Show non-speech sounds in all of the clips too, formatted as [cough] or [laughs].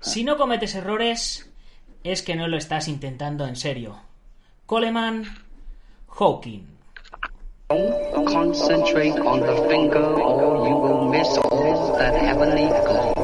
Si no cometes errores, es que no lo estás intentando en serio. Coleman Hawking. Concentrate on the finger or you will miss all that heavenly glory.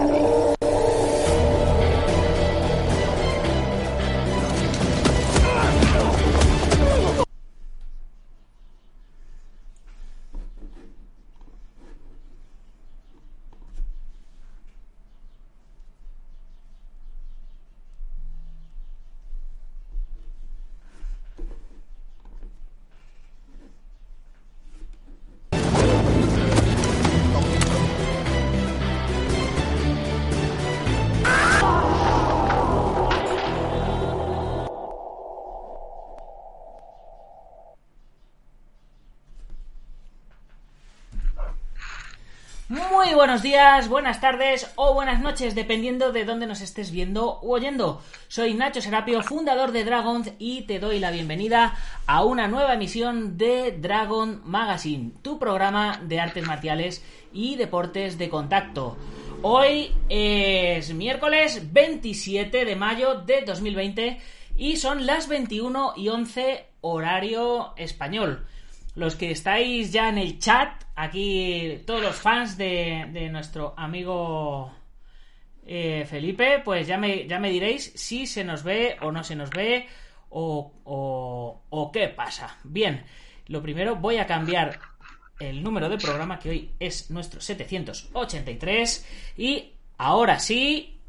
Buenos días, buenas tardes o buenas noches, dependiendo de dónde nos estés viendo o oyendo. Soy Nacho Serapio, fundador de Dragons, y te doy la bienvenida a una nueva emisión de Dragon Magazine, tu programa de artes marciales y deportes de contacto. Hoy es miércoles 27 de mayo de 2020 y son las 21 y 11 horario español los que estáis ya en el chat, aquí todos los fans de, nuestro amigo eh, Felipe, pues ya me, diréis si se nos ve o no se nos ve o qué pasa. Bien, lo primero voy a cambiar el número de programa que hoy es nuestro 783 y ahora sí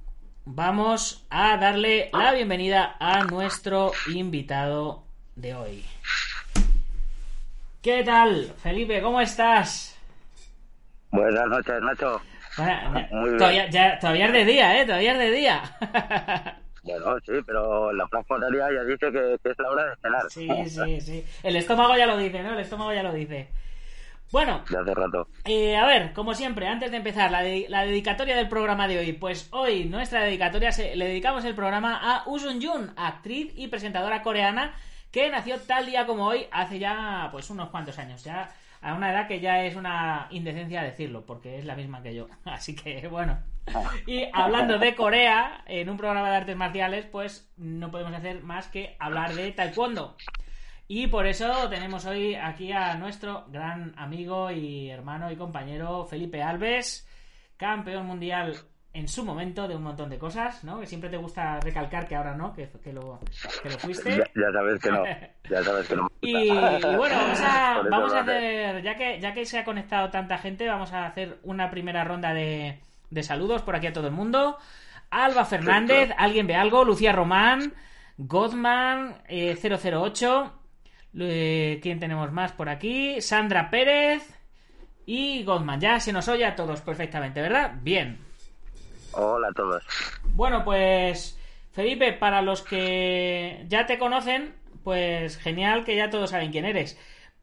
vamos a darle la bienvenida a nuestro invitado de hoy. ¿Qué tal, Felipe? ¿Cómo estás? Buenas noches, Nacho. Bueno, Muy bien. todavía, ya- todavía es de día, ¿eh? Todavía es de día. [laughs] Bueno, sí, pero la franja horaria ya dice que, que es la hora de cenar. sí, sí, sí. El estómago ya lo dice, ¿no? El estómago ya lo dice. Bueno, De hace rato. Eh, a ver, como siempre, antes de empezar la, de- la dedicatoria del programa de hoy, pues hoy nuestra dedicatoria se- le dedicamos el programa a Usun Jun, actriz y presentadora coreana que nació tal día como hoy hace ya pues unos cuantos años, ya a una edad que ya es una indecencia decirlo, porque es la misma que yo. [laughs] Así que bueno. Y hablando de Corea, en un programa de artes marciales, pues no podemos hacer más que hablar de taekwondo. Y por eso tenemos hoy aquí a nuestro gran amigo y hermano y compañero Felipe Alves, campeón mundial en su momento de un montón de cosas, ¿no? Que siempre te gusta recalcar que ahora no, que, que lo, que lo fuiste. Ya, ya sabes que no. [laughs] Ya sabes que no. Y, y bueno, vamos a, [laughs] vamos hacer, ya que, ya que se ha conectado tanta gente, vamos a hacer una primera ronda de, de saludos por aquí a todo el mundo. Alba Fernández, alguien ve algo, Lucía Román, Godman, eh, 008, eh, ¿quién tenemos más por aquí? Sandra Pérez y Godman. Ya se nos oye a todos perfectamente, ¿verdad? Bien. Hola a todos. Bueno, pues Felipe, para los que ya te conocen, pues genial que ya todos saben quién eres.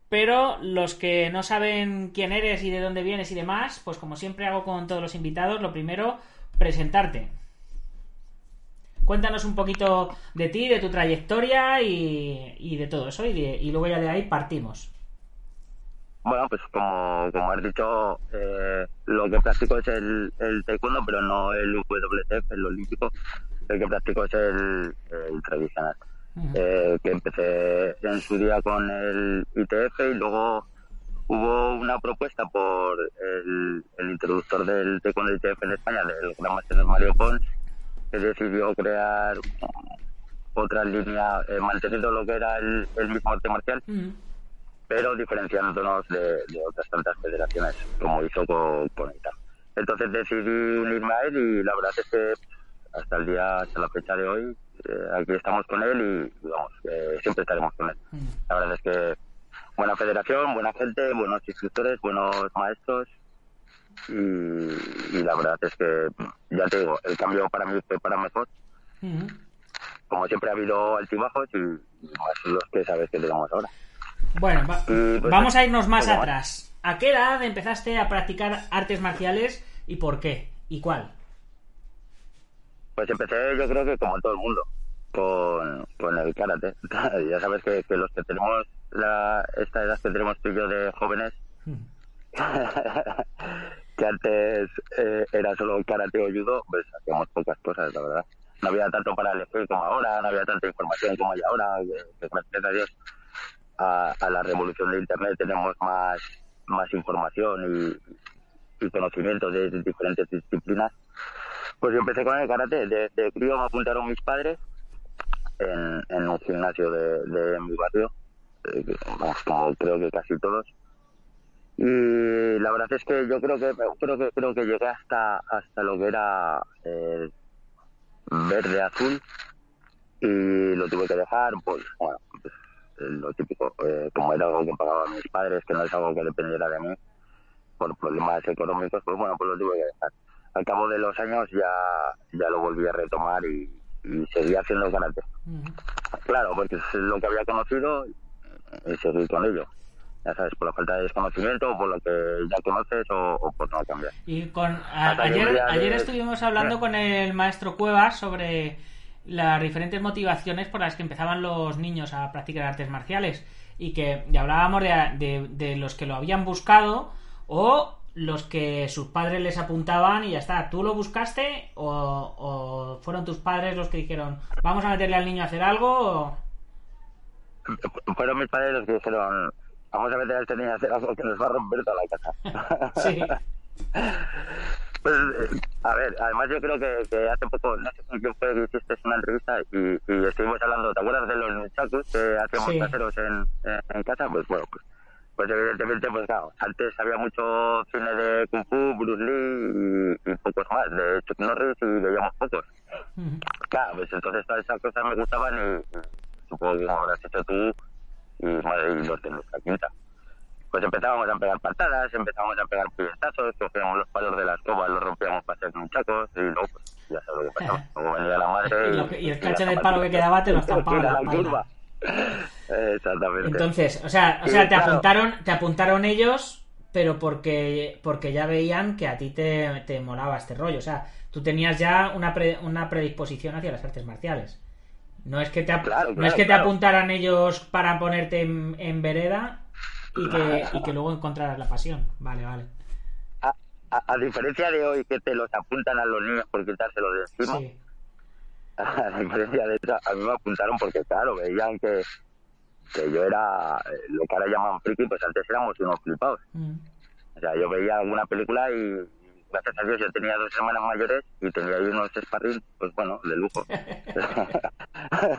Pero los que no saben quién eres y de dónde vienes y demás, pues como siempre hago con todos los invitados, lo primero, presentarte. Cuéntanos un poquito de ti, de tu trayectoria y, de todo eso, y, y luego ya de ahí partimos. Bueno, pues como, como has dicho, eh, lo que practico es el, el taekwondo, pero no el WTF, el olímpico. El que practico es el, el tradicional. Eh, que empecé en su día con el ITF y luego hubo una propuesta por el, el introductor del taekwondo ITF en España, del gran maestro Mario Pons, que decidió crear otra línea, eh, manteniendo lo que era el, el mismo arte marcial. Pero diferenciándonos de, de otras tantas federaciones, como hizo con, con ETA. Entonces decidí unirme a él y la verdad es que hasta el día, hasta la fecha de hoy, eh, aquí estamos con él y, vamos, eh, siempre estaremos con él. Ujú. La verdad es que buena federación, buena gente, buenos instructores, buenos maestros. Y, y la verdad es que, ya te digo, el cambio para mí fue para mejor. Ujú. Como siempre ha habido altibajos y, y más los que sabes que tenemos ahora. Bueno, va- Y, pues, vamos a irnos más atrás. ¿A qué edad empezaste a practicar artes marciales y por qué? ¿Y cuál? Pues empecé yo creo que como todo el mundo, con, con el karate. [laughs] ya sabes que, que los que tenemos la, esta edad que tenemos tú y yo de jóvenes, [laughs] que antes eh, era solo karate o judo, pues hacíamos pocas cosas, la verdad. No había tanto para elegir como ahora, no había tanta información como hay ahora, que, que gracias a Dios a, a la revolución de Internet tenemos más, más información y, y conocimiento de diferentes disciplinas. Pues yo empecé con el karate. De, de crío me apuntaron mis padres en, un gimnasio de, mi barrio, eh, como creo que casi todos. Y la verdad es que yo creo que creo que creo que llegué hasta hasta lo que era eh, verde azul y lo tuve que dejar, pues bueno, pues, lo típico, eh, como era algo que pagaban mis padres, que no es algo que dependiera de mí por problemas económicos, pues bueno, pues lo tuve que dejar. Al cabo de los años ya ya lo volví a retomar y, y seguí haciendo karate. Ujú. Claro, porque es lo que había conocido y seguir con ello. Ya sabes, por la falta de desconocimiento, o por lo que ya conoces, o, o por no cambiar. Y con a- ayer, día ayer de- estuvimos hablando con el maestro Cuevas sobre las diferentes motivaciones por las que empezaban los niños a practicar artes marciales y que y hablábamos de, de- de los que lo habían buscado o los que sus padres les apuntaban y ya está. ¿Tú lo buscaste o, o fueron tus padres los que dijeron vamos a meterle al niño a hacer algo? o- Fueron mis padres los que dijeron, vamos a meter a este niño a hacer algo que nos va a romper toda la casa. Sí. [laughs] Pues, eh, a ver, además yo creo que, que hace poco, no sé con quién fue que hiciste una entrevista y, y estuvimos hablando, ¿te acuerdas de los nunchakus que hacíamos Sí. caseros en, en, casa? Pues bueno, pues, pues evidentemente, pues claro, antes había mucho cine de Kung Fu, Bruce Lee y, y pocos más, de Chuck Norris y veíamos pocos. Ujú. Claro, pues entonces todas esas cosas me gustaban y, y supongo que como habrás hecho tú y, madre, y los de nuestra quinta. Pues empezábamos a pegar patadas, empezábamos a pegar puñetazos, cogíamos los palos de la escoba, los rompíamos para hacer muchachos y luego, pues ya sabes lo que pasaba. [laughs] Luego venía la madre Y y... lo que- y el cacho del palo que quedaba te lo estampaba la curva. [laughs] Exactamente. Entonces, o sea, o Sí, sea, te claro. apuntaron, te apuntaron ellos, pero porque, porque ya veían que a ti te, te molaba este rollo. O sea, tú tenías ya una, pre- una predisposición hacia las artes marciales. No es que te, Claro, no claro, es que te apuntaran ellos para ponerte en, en vereda y que, y que luego encontraras la pasión. Vale, vale. a, a- a diferencia de hoy que te los apuntan a los niños por quitárselo de encima, Sí. [laughs] a diferencia de eso, a mí me apuntaron porque, claro, veían que, que yo era eh, lo que ahora llaman friki, pues antes éramos unos flipados. Mm. O sea, yo veía alguna película y, gracias a Dios, yo tenía dos hermanas mayores y tenía ahí unos sparring, pues bueno, de lujo. [laughs] [laughs]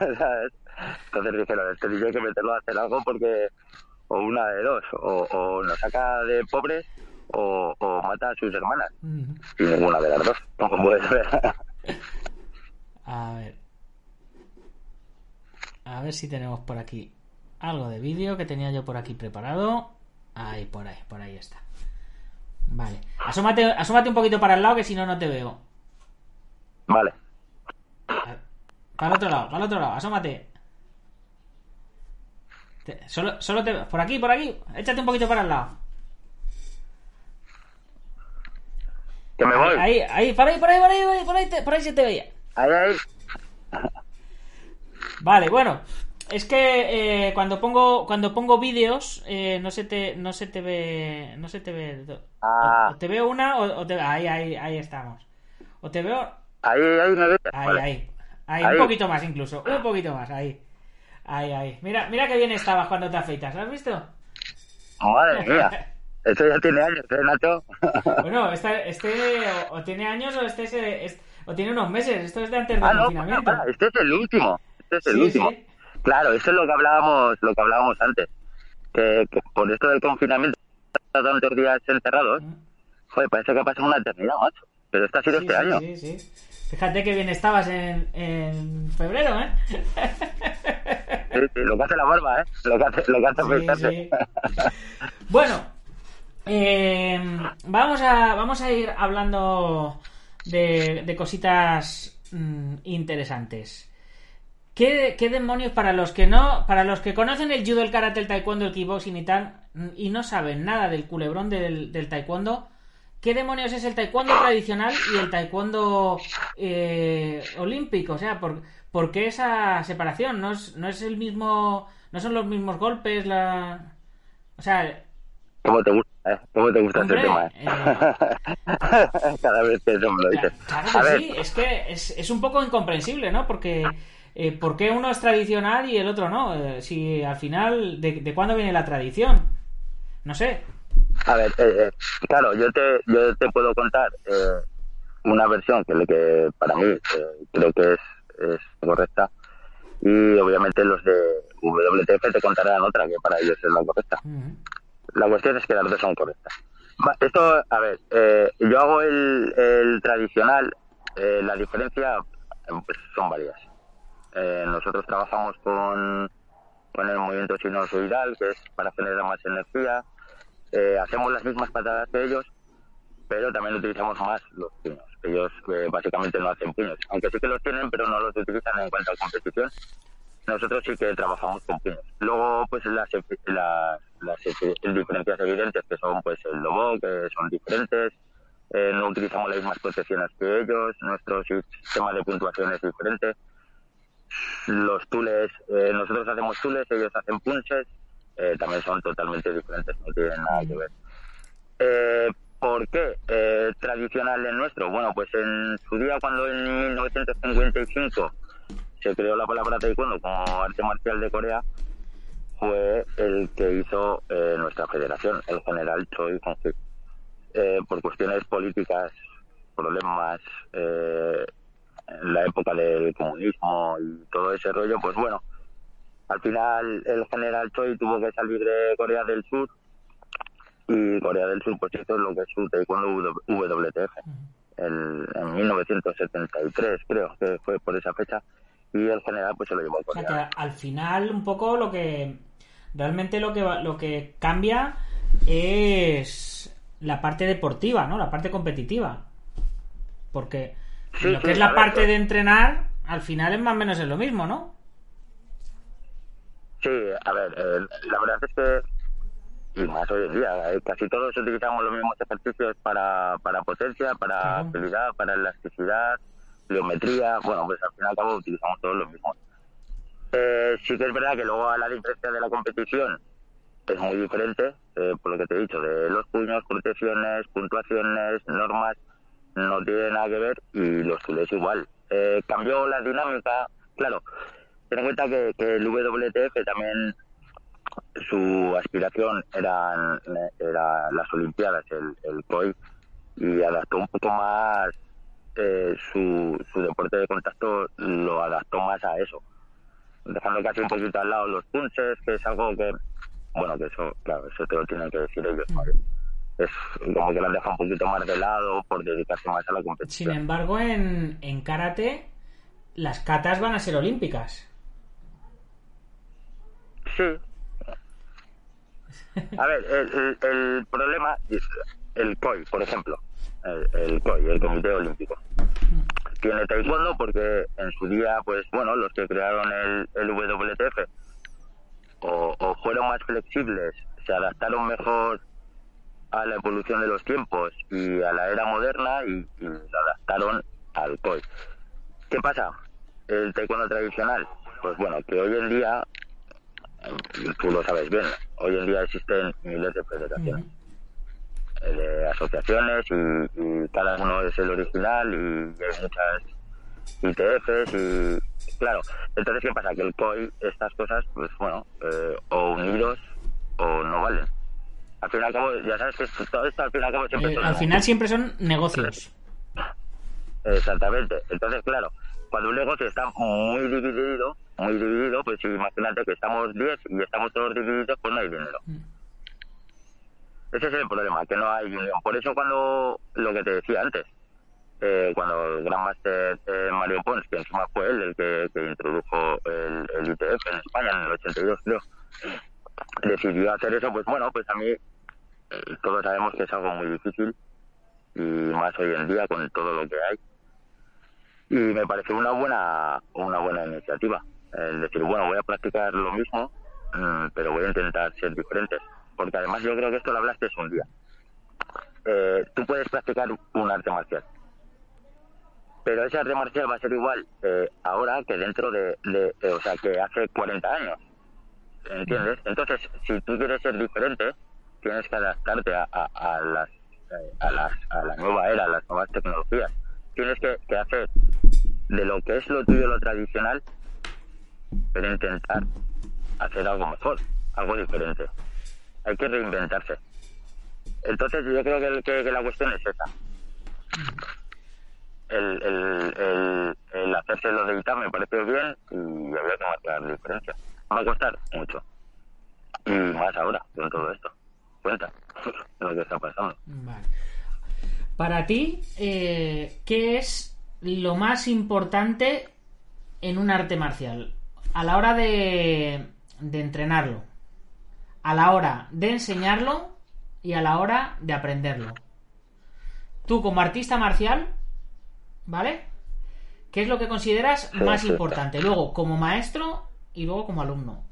Entonces dijeron, este niño hay que meterlo a hacer algo porque, o una de dos, o, o nos saca de pobres o, o mata a sus hermanas. Y ninguna de las dos, como puedes ver. A ver. A ver si tenemos por aquí algo de vídeo que tenía yo por aquí preparado. Ahí, por ahí, por ahí está. Vale. Asómate, asómate un poquito para el lado que si no, no te veo. vale. Para el otro lado, para el otro lado, asómate. Te- solo, solo te Por aquí, por aquí. Échate un poquito para el lado. Que me voy. Ahí, ahí, por ahí, por ahí, por ahí, por ahí, por ahí, te- por ahí se te veía. Ahí, ahí. Vale, bueno, es que eh, cuando pongo cuando pongo vídeos eh, no se te no se te ve no se te ve Ah. o, o te veo una o, o te ahí ahí ahí estamos o te veo Ahí, ahí ahí Vale. ahí ahí Ahí. un poquito más incluso un poquito más ahí ahí ahí mira mira qué bien estabas cuando te afeitas ¿lo has visto? Madre mía. [laughs] Esto ya tiene años, ¿eh, Nacho? [laughs] Bueno este este o, o tiene años o este es, es- o tiene unos meses esto es de antes del ah, no, confinamiento para, para, este es el último. Este es el Sí, último. sí. Claro, eso es lo que hablábamos, lo que hablábamos antes. Que, que por esto del confinamiento, tantos días encerrados, joder, parece que ha pasado una eternidad, macho. Pero esto ha sido Sí, este año. sí, sí. Fíjate que bien estabas en, en febrero, ¿eh? [laughs] Lo que hace la barba, ¿eh? Lo que hace, lo que hace Sí, afeitarse. sí. Bueno, eh, vamos, a, vamos a ir hablando de, de cositas mm, interesantes. ¿Qué, qué demonios para los que no, para los que conocen el judo, el karate, el taekwondo, el kickboxing y tal, mm, y no saben nada del culebrón del, del taekwondo? ¿Qué demonios es el taekwondo tradicional y el taekwondo eh, olímpico? O sea, ¿por, por qué esa separación? ¿No es, no es el mismo, no son los mismos golpes, la, o sea, ¿Cómo te gusta, eh? ¿Cómo te gusta Hombre, este tema, eh? [laughs] Cada vez que eso me lo dices. Claro que sí, es que es, es un poco incomprensible, ¿no? Porque eh, ¿por qué uno es tradicional y el otro no? Eh, si al final, ¿de, de cuándo viene la tradición? No sé. A ver, eh, eh, claro, yo te, yo te puedo contar eh, una versión que, que para mí eh, creo que es, es correcta y obviamente los de WTF te contarán otra que para ellos es la correcta. La cuestión es que las dos son correctas. Esto, a ver, eh, yo hago el, el tradicional, eh, la diferencia eh, pues, son varias. Eh, nosotros trabajamos con, con el movimiento sinusoidal, que es para generar más energía. Eh, hacemos las mismas patadas que ellos, pero también utilizamos más los puños. Ellos eh, básicamente no hacen puños, aunque sí que los tienen, pero no los utilizan en cuanto a competición. Nosotros sí que trabajamos con puños. Luego, pues las, las, las diferencias evidentes que son pues el lobo, que son diferentes. Eh, no utilizamos las mismas protecciones que ellos. Nuestro sistema de puntuación es diferente. Los tules, eh, nosotros hacemos tules, ellos hacen punches. eh, también son totalmente diferentes, no tienen nada que ver. ¿Por qué? Eh, tradicional en nuestro. Bueno, pues en su día, cuando en 1955 se creó la palabra taekwondo como arte marcial de Corea, fue el que hizo eh, nuestra federación, el general Choi Hong-sik. Eh, por cuestiones políticas, problemas, eh, en la época del comunismo y todo ese rollo, pues bueno, al final el general Choi tuvo que salir de Corea del Sur y Corea del Sur pues hizo lo que es su taekwondo WTF el- en 1973 creo que fue por esa fecha y el general pues se lo llevó a O sea Corea que al final un poco lo que realmente lo que lo que cambia es la parte deportiva, ¿no? La parte competitiva. Porque Sí, lo que sí, es la ver, parte pues- de entrenar, al final es más o menos es lo mismo, ¿no? Sí, a ver, eh, la verdad es que, y más hoy en día, eh, casi todos utilizamos los mismos ejercicios para, para potencia, para agilidad, para elasticidad, geometría, bueno, pues al fin y al cabo utilizamos todos los mismos. Eh, sí que es verdad que luego a la diferencia de la competición es muy diferente, eh, por lo que te he dicho, de los puños, protecciones, puntuaciones, normas, no tiene nada que ver y los tules igual. Eh, cambió la dinámica, claro, ten en cuenta que, que el WTF también su aspiración eran era las Olimpiadas, el, el COI, y adaptó un poco más eh, su, su deporte de contacto, lo adaptó más a eso, dejando casi un poquito al lado los punches, que es algo que, bueno, que eso, claro, eso te lo tienen que decir ellos, ¿vale? Es como que lo han dejado un poquito más de lado por dedicarse más a la Sin competición. embargo, en, en karate las katas van a ser olímpicas. Sí. A ver, el, problema es el COI, por ejemplo. El, el COI, el Comité Olímpico. Tiene taekwondo porque en su día, pues bueno, los que crearon el, el WTF o, o fueron más flexibles, se adaptaron mejor a la evolución de los tiempos y a la era moderna y, y lo adaptaron al COI. ¿Qué pasa? El taekwondo tradicional, pues bueno, que hoy en día tú lo sabes bien, hoy en día existen miles de federaciones, eh, de asociaciones y, y cada uno es el original y hay muchas ITFs y claro, entonces ¿qué pasa? Que el COI, estas cosas, pues bueno, eh, o unidos o no valen. Al fin y al cabo, ya sabes que todo esto al fin y al cabo siempre Eh, son al final siempre son negocios. Exactamente. Entonces, claro, cuando un negocio está muy dividido, muy dividido, pues imagínate que estamos 10 y estamos todos divididos, pues no hay dinero. Ese es el problema, que no hay unión. Por eso cuando, lo que te decía antes, eh, cuando el Gran Master eh, Mario Pons, que encima fue él el que, que introdujo el, el ITF en España en el 82, creo, decidió hacer eso, pues bueno, pues a mí eh, todos sabemos que es algo muy difícil y más hoy en día con todo lo que hay. Y me pareció una buena una buena iniciativa. El decir, bueno, voy a practicar lo mismo, mm, pero voy a intentar ser diferente. Porque además yo creo que esto lo hablaste un día. Eh, tú puedes practicar un arte marcial. Pero ese arte marcial va a ser igual eh, ahora que dentro de, de- eh, o sea, que hace 40 años. ¿Entiendes? Entonces, si tú quieres ser diferente, tienes que adaptarte a, a, a las, eh, a, las, a la nueva era, a las nuevas tecnologías. Tienes que, que hacer de lo que es lo tuyo, lo tradicional, pero intentar hacer algo mejor, algo diferente. Hay que reinventarse. Entonces, yo creo que, que- que la cuestión es esa. El, hacerse lo de ITA me parece bien y habría que marcar diferencia. Va a costar mucho. Y más ahora, con todo esto. Cuenta [laughs] lo que está pasando. Vale. Para ti, eh, ¿qué es lo más importante en un arte marcial? A la hora de, de entrenarlo, a la hora de enseñarlo y a la hora de aprenderlo. Tú como artista marcial, ¿vale? ¿Qué es lo que consideras más importante? Luego como maestro y luego como alumno.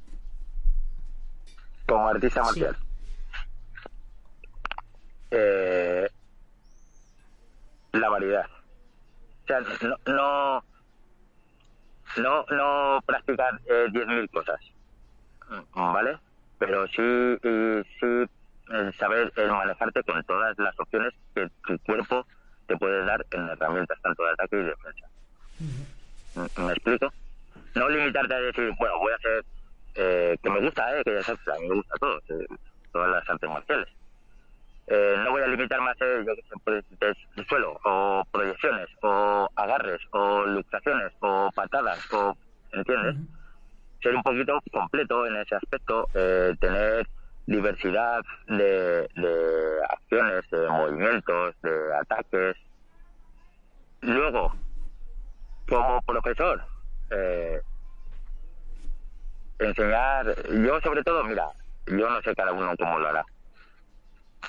Como artista Sí. marcial. Eh, la variedad. O sea, no, no, no, no practicar eh, 10.000 cosas, mm, ¿vale? Pero sí, y sí eh, saber eh, manejarte con todas las opciones que tu cuerpo te puede dar en herramientas, tanto de ataque y defensa. ¿Me- ¿Me explico? No limitarte a decir, bueno, voy a hacer, eh, que me gusta, eh, que ya sabes, a mí me gusta todo, eh, todas las artes marciales. Eh, no voy a limitarme a hacer, yo que sé, pues, de, de suelo, o proyecciones, o agarres, o luxaciones, o patadas, o, ¿entiendes? Ser un poquito completo en ese aspecto, eh, tener diversidad de, de acciones, de movimientos, de ataques. Luego, como profesor, eh, enseñar, yo sobre todo, mira, yo no sé cada uno cómo lo hará.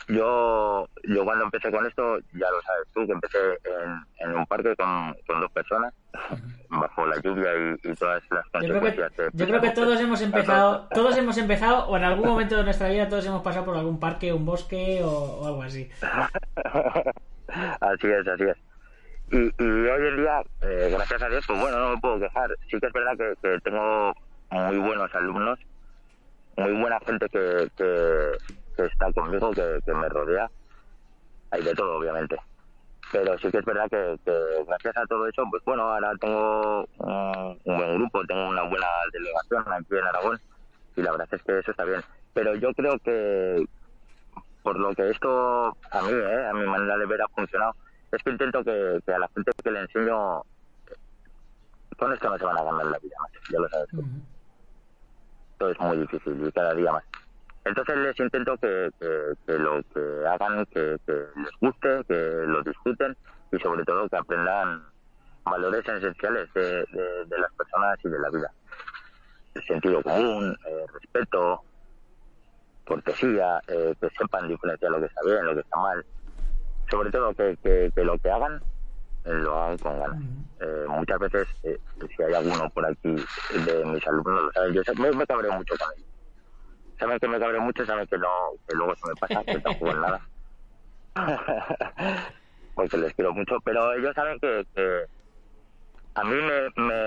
Yo, yo cuando empecé con esto, ya lo sabes tú, que empecé en, en un parque con, con dos personas, bajo la lluvia y, y todas las Yo creo, que, consecuencias. yo creo que todos hemos empezado, todos hemos empezado, o en algún momento de nuestra vida todos hemos pasado por algún parque, un bosque o, o algo así. [laughs] así es, así es. Y, y hoy en día, eh, gracias a Dios, pues bueno, no me puedo quejar. Sí que es verdad que, que tengo muy buenos alumnos, muy buena gente que, que, que está conmigo, que, que me rodea. Hay de todo, obviamente. Pero sí que es verdad que, que gracias a todo eso, pues bueno, ahora tengo un, un buen grupo, tengo una buena delegación aquí en Aragón y la verdad es que eso está bien. Pero yo creo que, por lo que esto a mí, ¿eh? a mi manera de ver ha funcionado, es que intento que, que a la gente que le enseño, con esto no se van a ganar la vida, macho, ya lo sabes tú. Esto es muy difícil y cada día más. Entonces les intento que, que, que lo que hagan, que, que les guste, que lo disfruten y sobre todo que aprendan valores esenciales de, de, de las personas y de la vida. El sentido común, eh, respeto, cortesía, eh, que sepan diferenciar lo que está bien, lo que está mal. Sobre todo que, que, que lo que hagan, eh, lo hagan con ganas. Eh, muchas veces, eh, si hay alguno por aquí de mis alumnos, yo me, me cabreo mucho con ellos. Saben que me cabreo mucho, saben que no, que luego se me pasa, que tampoco es nada. [laughs] Porque les quiero mucho, pero ellos saben que, que a mí me, me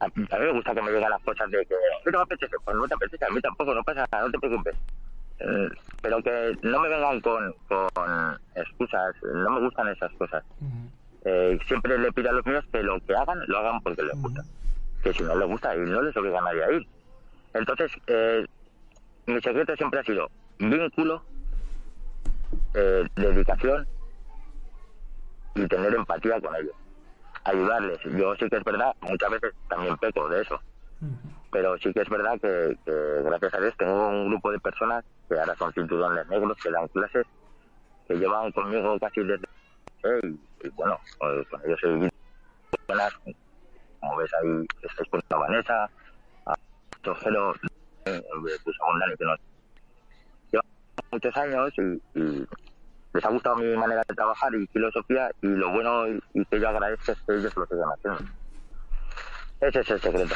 a, mí me gusta que me lleguen las cosas de que "Oye, no me apetece, pues no te apetece, a mí tampoco, no pasa nada, no te preocupes. Eh, pero que no me vengan con, con excusas, no me gustan esas cosas. Eh, siempre le pido a los míos que lo que hagan, lo hagan porque les gusta. Que si no les gusta, y no les obliga a nadie a ir. Entonces, eh, mi secreto siempre ha sido vínculo, eh, dedicación y tener empatía con ellos. Ayudarles. Yo sí que es verdad, muchas veces también peco de eso. Pero sí que es verdad que, que, gracias a Dios tengo un grupo de personas que ahora son cinturones negros, que dan clases, que llevan conmigo casi desde y, y bueno, pues, con ellos he buenas, como ves ahí, estáis con la Vanessa, eh, pues que nos lleva muchos años y, y les ha gustado mi manera de trabajar y filosofía y lo bueno y, y que yo agradezco es que ellos lo sigan haciendo. Ese es el secreto.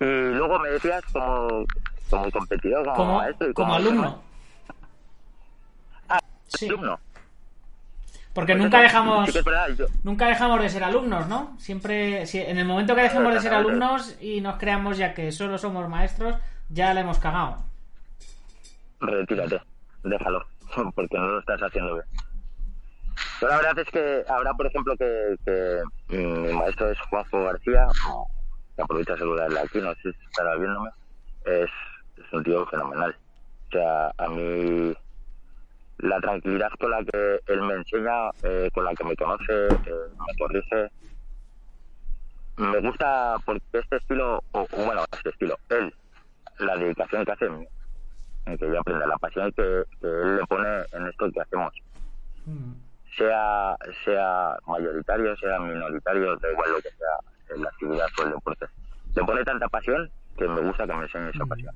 Y luego me decías como, como competidor, como, Como, maestro y como como alumno. Ah, Sí. alumno. Porque nunca dejamos nunca dejamos de ser alumnos, ¿no? Siempre, si- en el momento que dejemos de ser alumnos y nos creamos ya que solo somos maestros, ya la hemos cagado. retírate, déjalo, [laughs] porque no lo estás haciendo bien. Pero la verdad es que ahora, por ejemplo, que, que mm, mi maestro es Juanjo García, que aprovecha de saludarle aquí, no sé si estará viéndome, es, es un tío fenomenal. O sea, a mí la tranquilidad con la que él me enseña, eh, con la que me conoce, eh, me corrige, me gusta porque este estilo, o bueno, este estilo, él, la dedicación que hace, en que yo aprenda, la pasión que, que él le pone en esto que hacemos, Mm. sea sea mayoritario, sea minoritario, da igual lo que sea, en la actividad o el deporte. Le pone tanta pasión que me gusta que me enseñe esa pasión.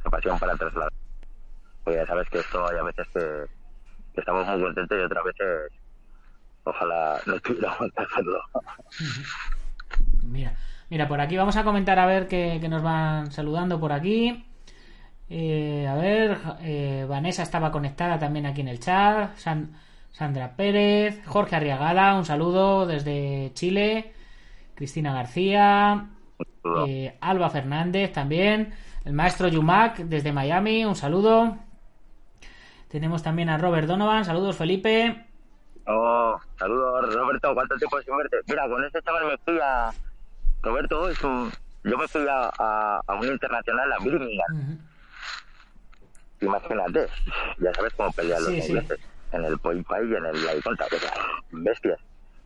Esa pasión para trasladar. Porque ya sabes que esto hay a veces que, que estamos muy contentos y otras veces ojalá no tuviéramos que hacerlo. Mira, mira, por aquí vamos a comentar a ver que, que nos van saludando por aquí. Eh, a ver, eh, Vanessa estaba conectada también aquí en el chat. San- Sandra Pérez, Jorge Arriagada, un saludo desde Chile. Cristina García, eh, Alba Fernández también. El maestro Yumac desde Miami, un saludo. Tenemos también a Robert Donovan, saludos Felipe. Oh, saludos Roberto, ¿cuánto tiempo sin verte? Mira, con este chaval me fui a... Roberto es un... Yo me fui a, a, a un internacional a Birmingham. Ujú. Imagínate, ya sabes cómo pelean los Sí, sí. ingleses. En el Point Pie y en el La Iconta, o sea, bestias.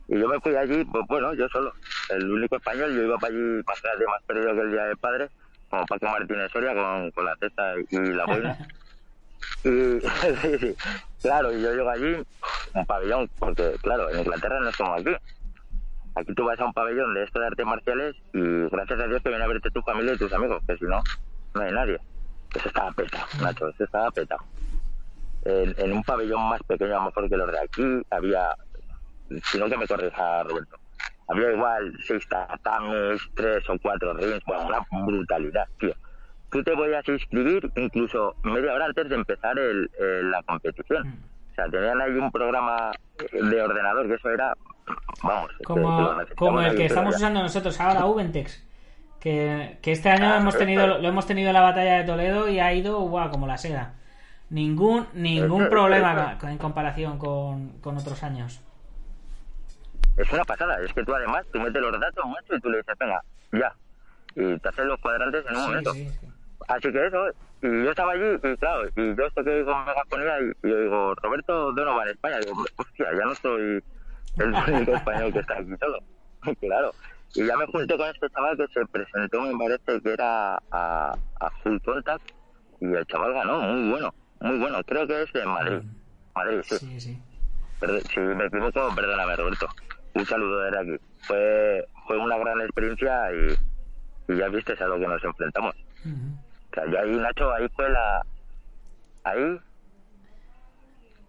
Y yo me fui allí, pues bueno, yo solo. El único español, yo iba para allí más tarde, más perdido que el día del padre, como Paco Martínez Soria con, con la cesta y la boina. [laughs] Y [laughs] claro, y yo llego allí, un pabellón, porque claro, en Inglaterra no es como aquí. Aquí tú vas a un pabellón de esto de artes marciales y gracias a Dios que viene a verte tu familia y tus amigos, que si no, no hay nadie. Eso estaba petado, Nacho, eso estaba petado. En, en un pabellón más pequeño, a lo mejor que los de aquí, había, si no que me corrija Roberto, había igual seis tatames, tres o cuatro rings, bueno, una brutalidad, tío. Tú te podías inscribir incluso media hora antes de empezar el, el- la competición. O sea, tenían ahí un programa de ordenador que eso era, vamos, que- que lo como, como el que estamos ya. usando nosotros ahora, Ubentex. Que, que este año Ah, hemos tenido, lo hemos tenido en la batalla de Toledo y ha ido guau, como la seda. Ningún, ningún problema en comparación con, con otros años. Es una pasada, es que tú además, tú metes los datos, macho, y tú le dices, venga, ya. Y te haces los cuadrantes en un Sí, momento. sí, sí. Así que eso, y yo estaba allí, y claro, y yo esto que digo megafonía, y, y yo digo, Roberto Donovan, España, digo, hostia, ya no soy el [laughs] único español que está aquí solo. [laughs] claro. Y ya me junté con este chaval que se presentó, me parece que era a, a Full Contact, y el chaval ganó, muy bueno, muy bueno, creo que es de Madrid. Madrid, sí. Sí, sí. Perdón, si me equivoco, perdóname, Roberto. Un saludo desde aquí. Fue, fue una gran experiencia y, y ya viste a lo que nos enfrentamos. Yo ahí, Nacho, ahí fue la... Ahí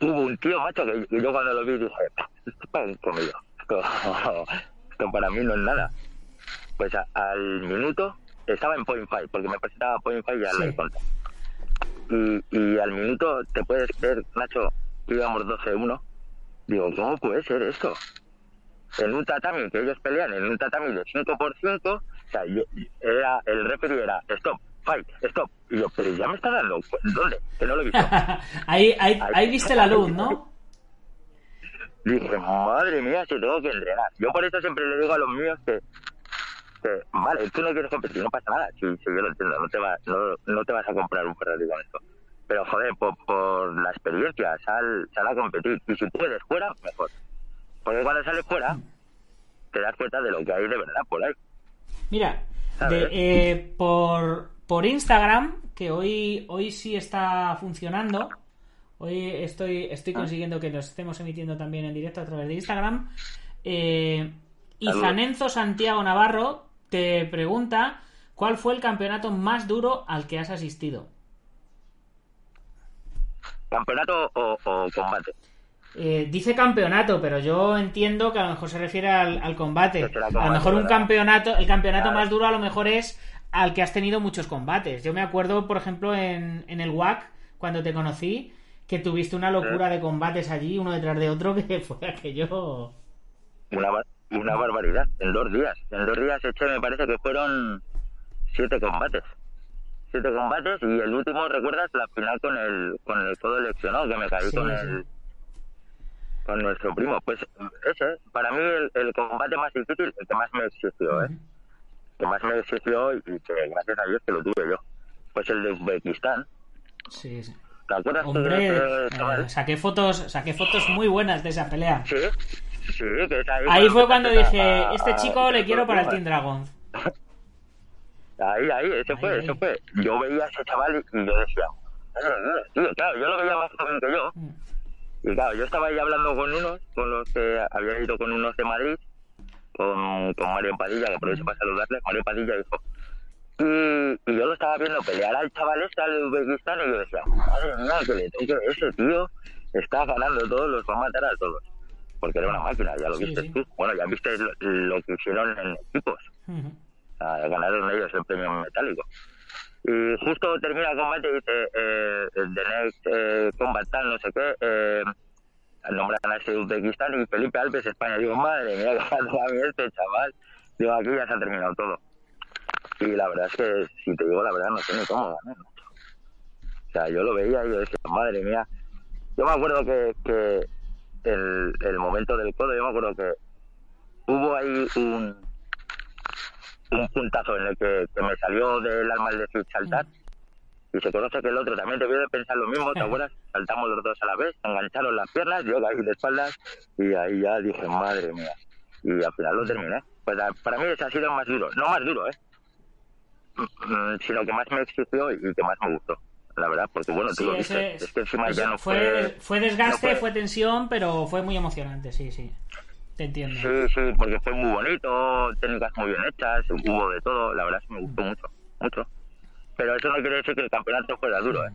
hubo un tío, macho, que que yo cuando lo vi dije, esto [laughs] para. Esto, mí no es nada. Pues a- al minuto estaba en Point Five, porque me presentaba Point Five y a Sí. conta. Y, y al minuto, te puedes creer, Nacho, que íbamos 12-1. Digo, ¿cómo puede ser esto? En un tatami que ellos pelean, en un tatami de 5 por 5 o sea, yo- era, el referee era stop, fight, stop. Y yo, pero ya me está dando, ¿dónde? Que no lo he visto. [laughs] ahí, ahí, ahí viste la luz, ¿no? Dije, madre mía, si tengo que entrenar. Yo por eso siempre le digo a los míos que, que vale, tú no quieres competir, no pasa nada. Sí, sí, yo lo entiendo, no te, va, no, no te vas a comprar un Ferrari con esto. Pero joder, por, por la experiencia, sal, sal a competir. Y si puedes fuera, mejor. Porque cuando sales fuera, te das cuenta de lo que hay de verdad por ahí. Mira, eh, por, por Instagram, que hoy, hoy sí está funcionando, Hoy estoy, estoy consiguiendo que nos estemos emitiendo también en directo a través de Instagram. Eh, Izanenzo Santiago Navarro te pregunta cuál fue el campeonato más duro al que has asistido. ¿Campeonato o, o combate? Eh, dice campeonato, pero yo entiendo que a lo mejor se refiere al, al combate. A lo mejor un campeonato, el campeonato más duro a lo mejor es al que has tenido muchos combates. Yo me acuerdo, por ejemplo, en, en el WAC, cuando te conocí, que tuviste una locura de combates allí, uno detrás de otro, [laughs] que fue aquello... Una, bar- una barbaridad. En dos días. En dos días eché, me parece que fueron siete combates. Siete combates y el último, ¿recuerdas? La final con el, con el codo leccionado, que me caí Sí, con sí. el con nuestro primo. Pues ese, para mí el, el combate más difícil, el que más me exigió, ¿eh? Que más me exigió y que gracias a Dios que lo tuve yo. Pues el de Uzbekistán. Sí, sí. ¿Te acuerdas? Hombre, de eh, saqué fotos, saqué fotos muy buenas de esa pelea. Sí, sí, que ahí. Fue cuando dije, a- este chico le quiero para el Team Dragon. [laughs] Ahí, ahí, eso Ahí, fue, ahí. eso fue. Yo veía a ese chaval y, yo decía, "Madre mía, tío, claro, yo lo veía más joven que yo. Mm. Y claro, yo estaba ahí hablando con unos, con los que había ido con unos de Madrid, con, con Mario Padilla, que aprovecho para saludarle. Mario Padilla dijo, y, y yo lo estaba viendo pelear al chaval este, al de Uzbekistán, y yo decía, madre mía, que le toque ese tío, está ganando todos, los va a matar a todos. Porque era una máquina, ya lo Sí, viste sí. tú. Bueno, ya viste lo, lo que hicieron en equipos. Ujú. Ah, ganaron ellos el premio metálico. Y justo termina el combate y dice, eh, The Next eh, Combat tal, no sé qué, eh, Uzbekistán y Felipe Alves España. Digo, madre mía, que a mí este chaval. Digo, aquí ya se ha terminado todo. Y la verdad es que, si te digo la verdad, no sé ni cómo ganar. macho. O sea, yo lo veía y yo decía, madre mía. Yo me acuerdo que, que el, el momento del codo, yo me acuerdo que hubo ahí un, un puntazo en el que, que me salió del alma el decir saltar. Y se conoce que el otro también debió de pensar lo mismo, ¿te [laughs] acuerdas? Saltamos los dos a la vez, engancharon las piernas, yo caí de espaldas y ahí ya dije, madre mía. Y al final lo terminé. Pues a- para mí ese ha sido el más duro. No más duro, ¿eh? Mm, mm, Sino que más me exigió y que más me gustó. La verdad, porque bueno, tú Sí, lo viste. Es que encima ya no fue, fue... fue desgaste, no fue... tensión, pero fue muy emocionante, sí, sí. Te entiendo. Sí, sí, porque fue muy bonito, técnicas muy bien hechas, hubo de todo, la verdad es que me gustó mucho, mucho. Pero eso no quiere decir que el campeonato fuera duro, ¿eh?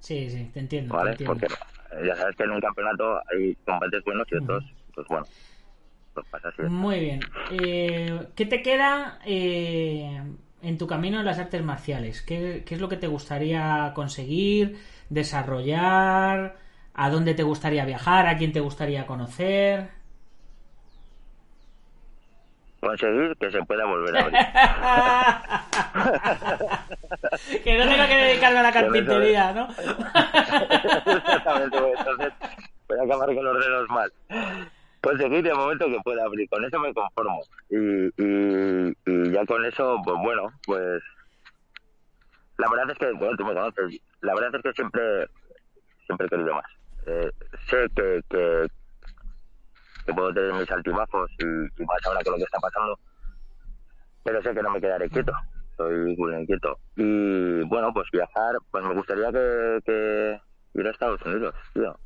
Sí, sí, te entiendo. te ¿Vale? entiendo. Porque eh, ya sabes que en un campeonato hay combates buenos y otros, pues bueno, pues pasa así. Muy bien. Eh, ¿Qué te queda eh, en tu camino en las artes marciales? ¿Qué, qué es lo que te gustaría conseguir, desarrollar? ¿A dónde te gustaría viajar? ¿A quién te gustaría conocer? Conseguir que se pueda volver a abrir. [laughs] que no tengo que dedicarme a la carpintería, ¿no? [laughs] Exactamente, pues, entonces voy a acabar con los dedos mal. Conseguir de momento que pueda abrir, con eso me conformo. Y, y, y ya con eso, pues bueno, pues la verdad es que, bueno, tú me conoces, la verdad es que siempre, siempre he querido más. Eh, sé que, que, que puedo tener mis altibajos y, y más ahora con lo que está pasando, pero sé que no me quedaré quieto, soy muy inquieto. Y bueno, pues viajar, pues me gustaría que, que ir a Estados Unidos, tío,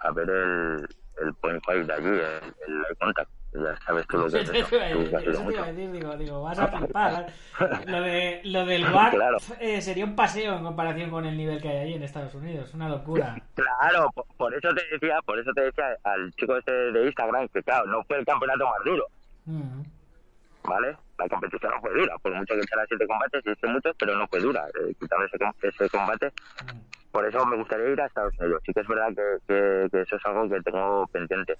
a ver el, el Point Fight de allí, el, el ya sabes tú lo que es Eso eso, te iba a decir, digo, digo, vas a [laughs] flipar. Lo, de, lo del [laughs] Claro. eh, sería un paseo en comparación con el nivel que hay allí en Estados Unidos. Una locura. [laughs] Claro, por, por eso te decía, por eso te decía al chico este de Instagram que claro, no fue el campeonato más duro, Mm. ¿vale? La competición no fue dura, por mucho que echara siete combates, hice muchos, pero no fue dura, eh, quitando ese, ese combate. Por eso me gustaría ir a Estados Unidos. Sí que es verdad que, que, que eso es algo que tengo pendiente.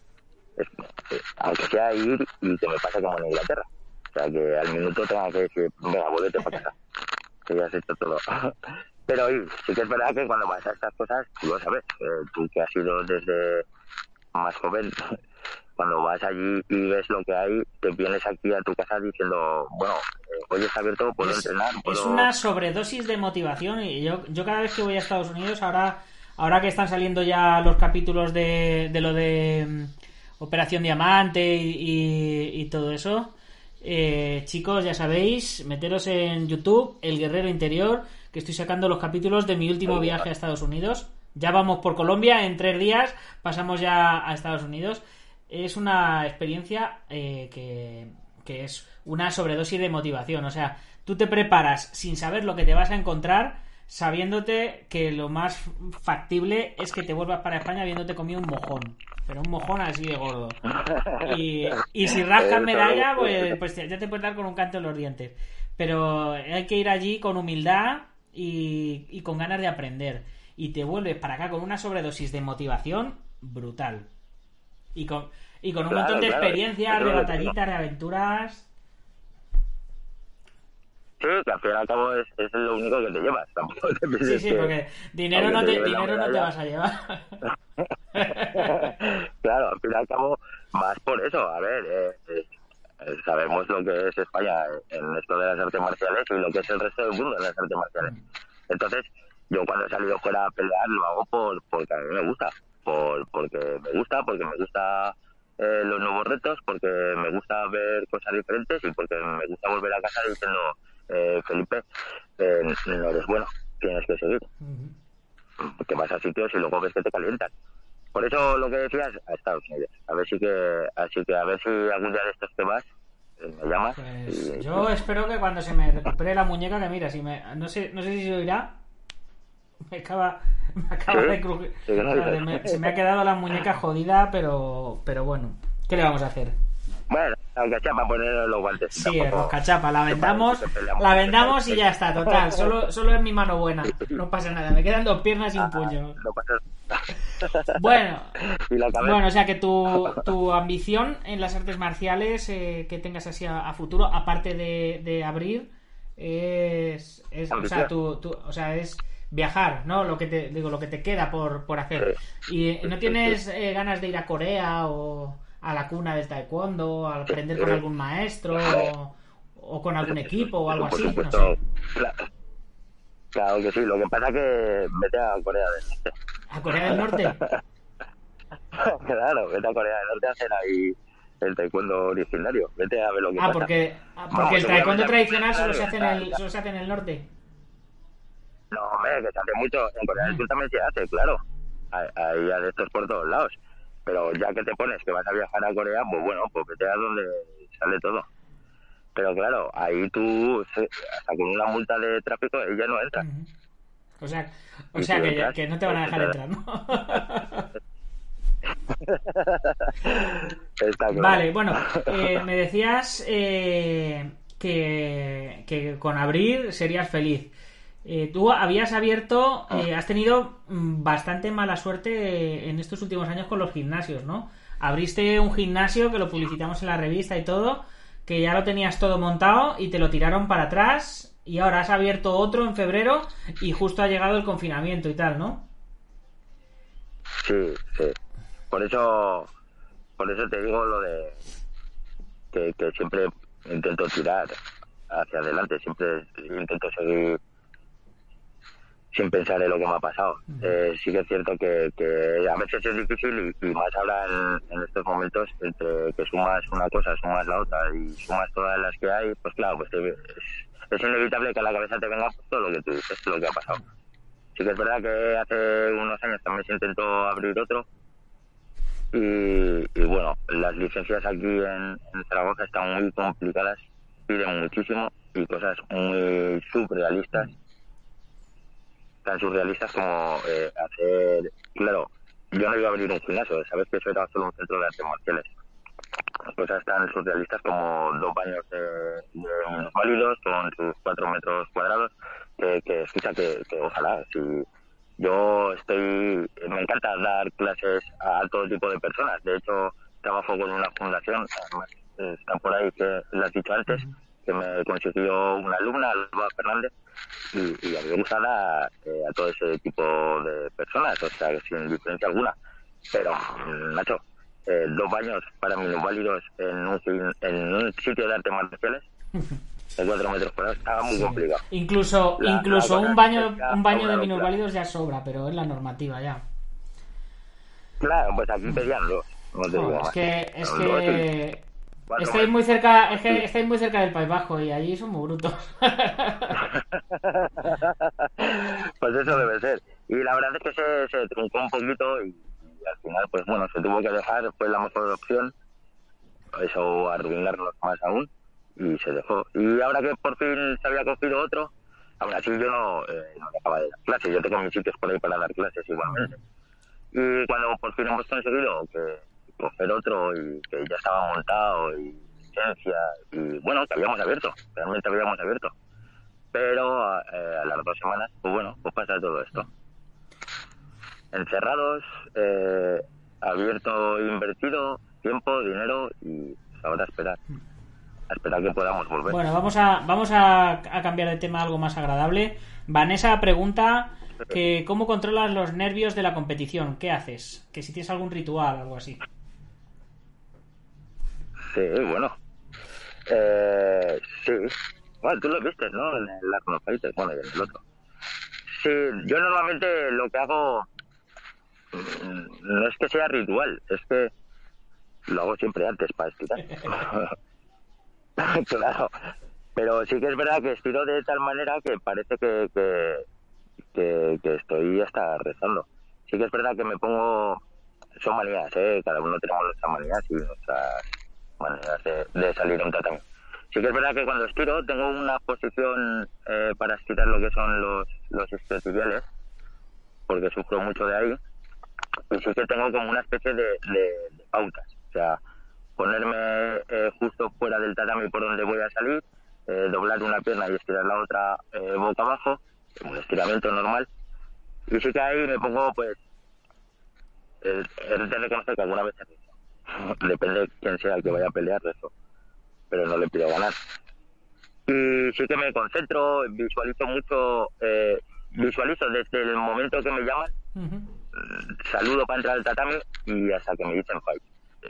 Es- eh, aunque sea ir y que me pase como en Inglaterra. O sea, que al minuto tenga que decir, venga, volvete para casa. Que ya has hecho todo. [laughs] Pero ir, sí que es verdad que cuando vas a estas cosas, tú lo sabes. eh, tú que has ido desde más joven, [laughs] cuando vas allí y ves lo que hay, te vienes aquí a tu casa diciendo, bueno, eh, hoy está abierto, puedo es, entrenar, puedo... es una sobredosis de motivación y yo, yo cada vez que voy a Estados Unidos, ahora, ahora que están saliendo ya los capítulos de, de lo de mm, Operación Diamante y, y- y todo eso, eh, chicos, ya sabéis, meteros en YouTube, El Guerrero Interior, que estoy sacando los capítulos de mi último viaje a Estados Unidos. Ya vamos por Colombia, en tres días pasamos ya a Estados Unidos. Es una experiencia eh, que, que es una sobredosis de motivación. O sea, tú te preparas sin saber lo que te vas a encontrar, sabiéndote que lo más factible es que te vuelvas para España habiéndote comido un mojón. Pero un mojón así de gordo. Y, y si rascas medalla, pues, pues ya te puedes dar con un canto en los dientes. Pero hay que ir allí con humildad y, y con ganas de aprender. Y te vuelves para acá con una sobredosis de motivación brutal. Y con, y con un Claro, montón de claro, experiencias, de batallitas, de aventuras. Sí, que al fin y al cabo es, es lo único que te llevas. Tampoco te Sí, sí, que- porque dinero no te dinero no te vas a llevar. [laughs] claro, al fin y al cabo, más por eso. A ver, eh, eh, sabemos lo que es España en esto de las artes marciales y lo que es el resto del mundo en las artes marciales. Entonces, yo cuando he salido fuera a pelear lo hago por porque a mí me gusta. Por, porque me gusta, porque me gusta eh, los nuevos retos, porque me gusta ver cosas diferentes y porque me gusta volver a casa diciendo, eh, Felipe, eh, no eres bueno, tienes que seguir que vas a sitios y luego ves que te calientan. Por eso lo que decías, a Estados Unidos. A ver si que, así que a ver si algún día de estos te vas, eh, me llamas. Pues y- yo espero que cuando se me recupere la muñeca, que mira, si me, no sé, no sé si se oirá, [laughs] me acaba, me acaba ¿Sí? de crujir. Sí, no se me ha quedado la muñeca jodida, pero, pero bueno, ¿qué le vamos a hacer? Bueno, sea para poner los guantes. Sí, tampoco- cachapa, la vendamos, la vendamos y ya está, total. Solo, solo es mi mano buena, no pasa nada. Me quedan dos piernas y un Ah, puño. Bueno, [laughs] la. Bueno, o sea que tu, tu ambición en las artes marciales que que tengas así a, a futuro, aparte de, de abrir, es, es o, sea, tu- o sea, es viajar, ¿no? Lo que te digo, lo que te queda por, por hacer. Y eh, no tienes eh, ganas de ir a Corea o a la cuna del taekwondo, a aprender con algún maestro o, o con algún equipo o algo así, no supuesto, sé. Claro, claro que sí. Lo que pasa es que vete a Corea del Norte. A Corea del Norte. [laughs] claro, vete a Corea del Norte a hacer ahí el taekwondo originario. Vete a ver lo que Ah, pasa. porque, ah, Vamos, porque el taekwondo tradicional solo se hace en el, solo se hace en el norte. No, hombre, que se hace mucho. En Corea del Sur también se hace, claro. Hay, hay adeptos por todos lados. Pero ya que te pones que vas a viajar a Corea, pues bueno, pues vete a donde sale todo. Pero claro, ahí tú, hasta con una multa de tráfico, ella no entra. O sea, o sea que, no te van a dejar entrar. ¿no? [laughs] Está. Vale, bueno, eh, me decías eh, que, que con abrir serías feliz. Eh, tú habías abierto, eh, has tenido mm, bastante mala suerte en estos últimos años con los gimnasios, ¿no? Abriste un gimnasio que lo publicitamos en la revista y todo, que ya lo tenías todo montado y te lo tiraron para atrás y ahora has abierto otro en febrero y justo ha llegado el confinamiento y tal, ¿no? Sí, sí. Por eso, por eso te digo lo de que, que siempre intento tirar hacia adelante, siempre intento seguir sin pensar en lo que me ha pasado. Eh, sí que es cierto que, que a veces es difícil y, y más ahora en, en estos momentos entre que sumas una cosa, sumas la otra y sumas todas las que hay, pues claro, pues te- es, es inevitable que a la cabeza te venga todo lo que tú dices, lo que ha pasado. Sí que es verdad que hace unos años también se intentó abrir otro y, y bueno, las licencias aquí en, en Zaragoza están muy complicadas, piden muchísimo y cosas muy surrealistas, tan surrealistas como eh, hacer, claro, yo no iba a abrir un gimnasio, sabes que eso era solo un centro de artes marciales. Cosas tan surrealistas como dos baños de, de válidos con sus cuatro metros cuadrados, que, que escucha que, ojalá, si yo estoy, me encanta dar clases a todo tipo de personas. De hecho, trabajo con una fundación, además, eh, está por ahí que lo has dicho antes, que me consiguió una alumna, Alba Fernández, y, y a mí me gusta eh, a todo ese tipo de personas, o sea, sin diferencia alguna. Pero, mm, Nacho, eh, dos baños para minusválidos en un, en un sitio de artes marciales [laughs] de cuatro metros cuadrados estaba muy complicado. Incluso, La- incluso la un baño, un baño de sobrado, minusválidos ya sobra, pero es la normativa ya. Claro, pues aquí pedían dos. No te digo Joder, es más. que, es que cuatro Estáis más. muy cerca, es que estáis muy cerca del País Bajo y allí son muy brutos. [laughs] pues eso debe ser. Y la verdad es que se, se truncó un poquito y, y al final, pues bueno, se tuvo que dejar, fue la mejor opción. Eso arruinarnos más aún y se dejó. Y ahora que por fin se había cogido otro, aún así yo no, eh, no dejaba de dar clases. Yo tengo mis sitios por ahí para dar clases igualmente. Y cuando por fin hemos conseguido que coger otro y que ya estaba montado y licencia y bueno, que habíamos abierto, realmente habíamos abierto. Pero eh, a las dos semanas, pues bueno, pues pasa todo esto. Encerrados, eh, abierto, invertido, tiempo, dinero y ahora esperar. A esperar que podamos volver. Bueno, vamos a, vamos a, cambiar de tema a algo más agradable. Vanessa pregunta que cómo controlas los nervios de la competición. ¿Qué haces? Que si tienes algún ritual, algo así. Sí, bueno. Eh, sí. Bueno, tú lo viste, ¿no? En el Arno Fighter, bueno, y en el otro. Sí, yo normalmente lo que hago mm, no es que sea ritual, es que lo hago siempre antes para estirar. [laughs] claro. Pero sí que es verdad que estiro de tal manera que parece que, que, que, que estoy hasta rezando. Sí que es verdad que me pongo... Son manías, ¿eh? Cada uno tenemos nuestras manías y nuestras maneras de, de salir a un tratamiento. Sí que es verdad que cuando estiro tengo una posición eh, para estirar lo que son los, los isquiotibiales, porque sufro mucho de ahí, y sí que tengo como una especie de, de- de pautas. O sea, ponerme eh, justo fuera del tatami por donde voy a salir, eh, doblar una pierna y estirar la otra eh, boca abajo, un estiramiento normal, y sí que ahí me pongo, pues, eh, es de reconocer que alguna vez rezo. [laughs] Depende de quién sea el que vaya a pelear, rezo. Pero no le pido ganar. Y sí que me concentro, visualizo mucho, eh, visualizo desde el momento que me llaman, Ujú. saludo para entrar al tatami y hasta que me dicen fight.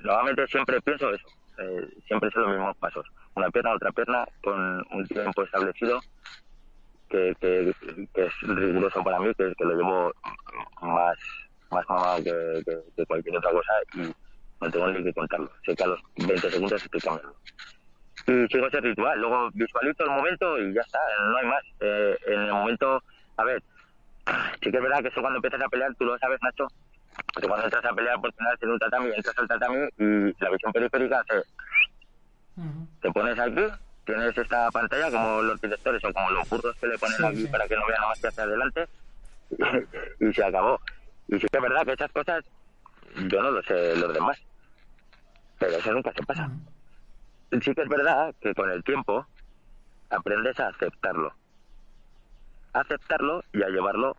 Normalmente siempre pienso eso, eh, siempre son los mismos pasos. Una pierna, otra pierna, con un tiempo establecido que, que, que es riguroso para mí, que, que lo llevo más, más mamado que, que- que cualquier otra cosa y no tengo ni que contarlo. Sé que a los 20 segundos cambiando. Y sigo ese ritual, luego visualizo el momento y ya está, no hay más. Eh, en el momento, a ver, sí que es verdad que eso cuando empiezas a pelear, tú lo sabes, Nacho, que cuando entras a pelear por final en un tatami, entras al tatami y la visión periférica hace Ujú. te pones aquí, tienes esta pantalla como los directores o como los burros que le ponen Sí, aquí sí. para que no vean nada más que hacia adelante y, [laughs] y se acabó. Y sí que es verdad que esas cosas yo no lo sé los demás, pero eso nunca se pasa. Sí que es verdad que con el tiempo aprendes a aceptarlo, a aceptarlo y a llevarlo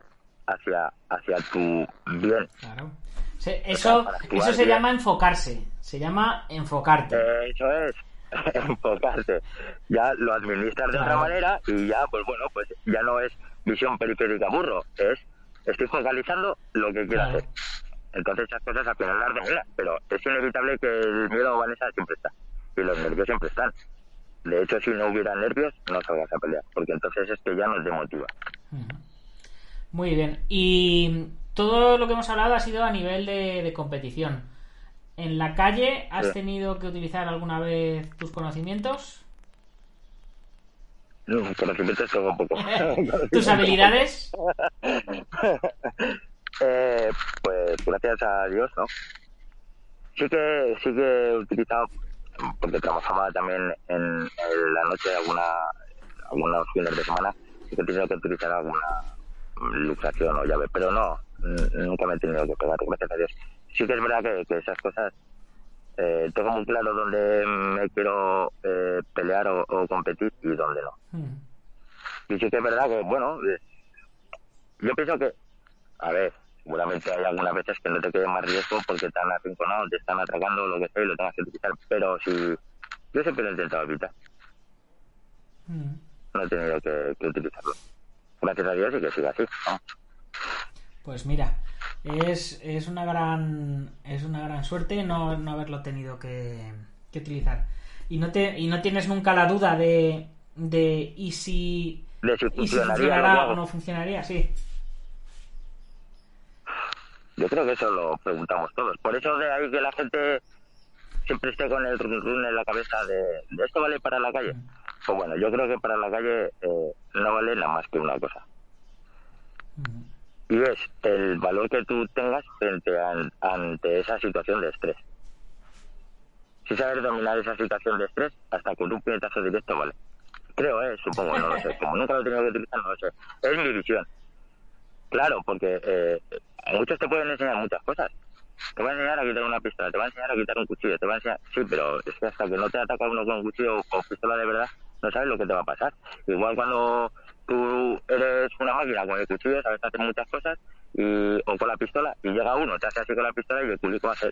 hacia, hacia tu bien. Claro. Se- eso, eso se bien. llama enfocarse. Se llama enfocarte. Eh, Eso es, [laughs] enfocarse. Ya lo administras de otra manera y ya, pues bueno, pues ya no es visión periférica burro, es estoy focalizando lo que quiero Claro. hacer. Entonces esas cosas al final las dominas, pero es inevitable que el miedo a Vanessa siempre está y los nervios siempre están. De hecho, si no hubiera nervios, no salgas a pelear, porque entonces es que ya nos demotiva. Muy bien. Y todo lo que hemos hablado ha sido a nivel de, de competición. ¿En la calle has Sí. tenido que utilizar alguna vez tus conocimientos? No, Conocimientos tengo poco. [laughs] ¿Tus habilidades? [laughs] Eh, pues gracias a Dios, ¿no? Sí que, sí que he utilizado, porque trabajaba también en, en la noche alguna, algunos fines de semana, sí que he tenido que utilizar alguna luxación o llave, pero no, nunca me he tenido que pegar, gracias a Dios. Sí que es verdad que, que esas cosas, eh, tengo muy claro dónde me quiero eh, pelear o, o competir y dónde no. Ujú. Y sí que es verdad que, bueno, eh, yo pienso que, a ver, seguramente hay algunas veces que no te quede más riesgo porque te han arrinconado, te están atracando, lo que sea, y lo tengas que utilizar. Pero si yo siempre lo he intentado evitar, Ujú. no he tenido que, que utilizarlo. Gracias a Dios y que siga así. ¿no? Pues mira, es, es una gran es una gran suerte no, no haberlo tenido que, que utilizar. Y no te y no tienes nunca la duda de de y si De si y si funcionaría funcionará o no funcionaría, sí. Yo creo que eso lo preguntamos todos. Por eso de ahí que la gente siempre esté con el run run en la cabeza de, de esto vale para la calle. Pues bueno, yo creo que para la calle eh, no vale nada más que una cosa. Y es el valor que tú tengas frente a- ante esa situación de estrés. Si sabes dominar esa situación de estrés, hasta con un puñetazo directo vale. Creo, eh, supongo, no lo sé. [laughs] Como nunca lo he tenido que utilizar, no lo sé. Es mi visión. Claro, porque eh, muchos te pueden enseñar muchas cosas. Te va a enseñar a quitar una pistola, te va a enseñar a quitar un cuchillo, te va a enseñar... Sí, pero es que hasta que no te ataca uno con un cuchillo o con pistola de verdad, no sabes lo que te va a pasar. Igual cuando tú eres una máquina con el cuchillo, sabes hacer muchas cosas, y, o con la pistola, y llega uno, te hace así con la pistola y el culico hace...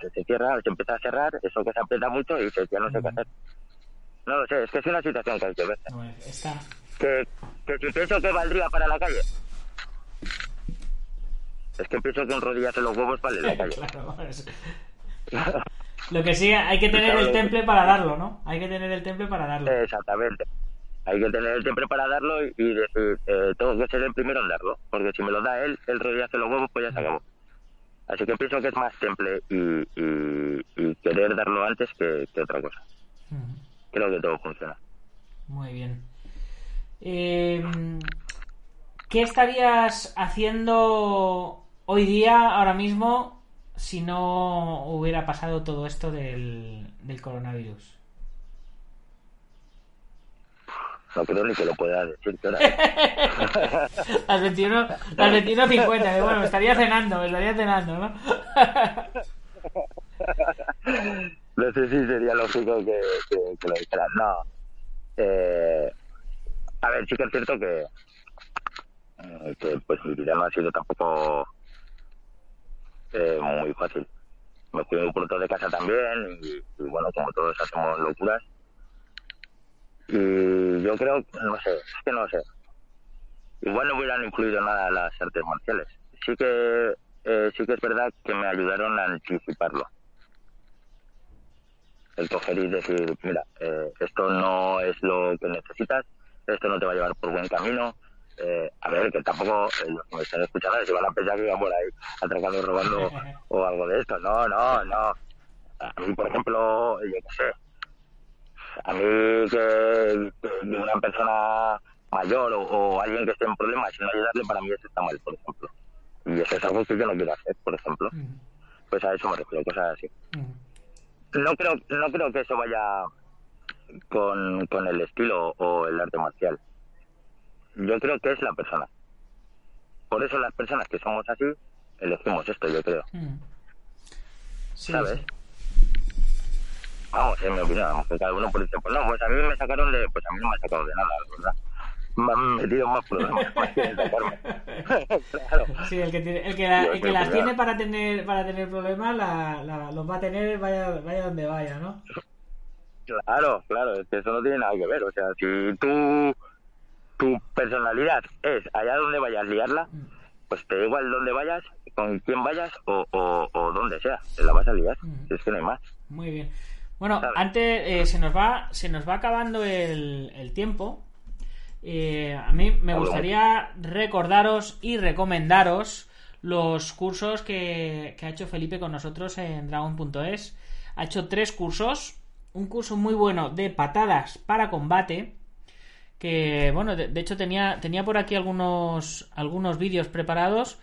Se, se cierra, se empieza a cerrar, eso que se aprieta mucho y dices, ya no sé qué hacer. No lo sé, es que es una situación que hay que ver. No, está... Que, que si pienso que valdría para la calle. Es que pienso que un rodillazo en los huevos vale la [laughs] calle. Claro, es- Lo que sí, hay que tener el temple para darlo, ¿no? Hay que tener el temple para darlo. Exactamente. Hay que tener el tiempo para darlo y, y decir, eh, tengo que ser el primero en darlo. Porque si me lo da él, el rodillazo en los huevos, pues ya se acabó. Así que pienso que es más temple y, y, y querer darlo antes que, que otra cosa. Creo que todo funciona. Muy bien. Eh, ¿Qué estarías haciendo hoy día, ahora mismo, si no hubiera pasado todo esto del, del coronavirus? No creo ni que lo pueda decir. [laughs] ¿qué hora es? Las 21, las 21.50, que bueno, me estaría cenando, me estaría cenando, ¿no? No sé si sería lógico que, que- que lo dijera. No. Eh, a ver, sí que es cierto que, eh, que pues mi vida no ha sido tampoco eh, muy fácil. Me fui muy pronto de casa también y, bueno, como todos hacemos locuras. Y yo creo, no sé, es que no sé. Igual no hubieran incluido nada las artes marciales. Sí que, eh, sí que es verdad que me ayudaron a anticiparlo el coger y decir, mira, eh, esto no es lo que necesitas, esto no te va a llevar por buen camino. Eh, a ver, que tampoco eh, los que me están escuchando se van a pensar que iban por ahí atracando, robando [laughs] o algo de esto. No, no, no. A mí, por ejemplo, yo qué sé, a mí que, que una persona mayor o, o alguien que esté en problemas y no ayudarle, para mí eso está mal, por ejemplo. Y eso es algo que yo no quiero hacer, por ejemplo. Pues a eso me refiero, cosas así no creo no creo que eso vaya con, con el estilo o el arte marcial yo creo que es la persona por eso las personas que somos así elegimos esto yo creo Sí, ¿sabes? sí. vamos en mi opinión vamos, que cada uno por dice pues no pues a mí me sacaron de pues a mí no me han sacado de nada la verdad me han metido más problemas [laughs] más sacarme [laughs] claro Sí, el que, tiene- el que, la- el que las que tiene para tener para tener problemas la, la- los va a tener vaya, vaya donde vaya, ¿no? Claro, claro, es que eso no tiene nada que ver. O sea, si tú, personalidad es allá donde vayas liarla, pues te da igual dónde vayas, con quién vayas o, o, o donde sea, te la vas a liar. Si es que no hay más. Muy bien. Bueno, ¿Sabes? antes eh, se nos va se nos va acabando el, el tiempo. Eh, a mí me gustaría recordaros y recomendaros los cursos que, que ha hecho Felipe con nosotros en Dragon.es. Ha hecho tres cursos. Un curso muy bueno de patadas para combate. Que bueno, de, de hecho tenía, tenía por aquí algunos, algunos vídeos preparados.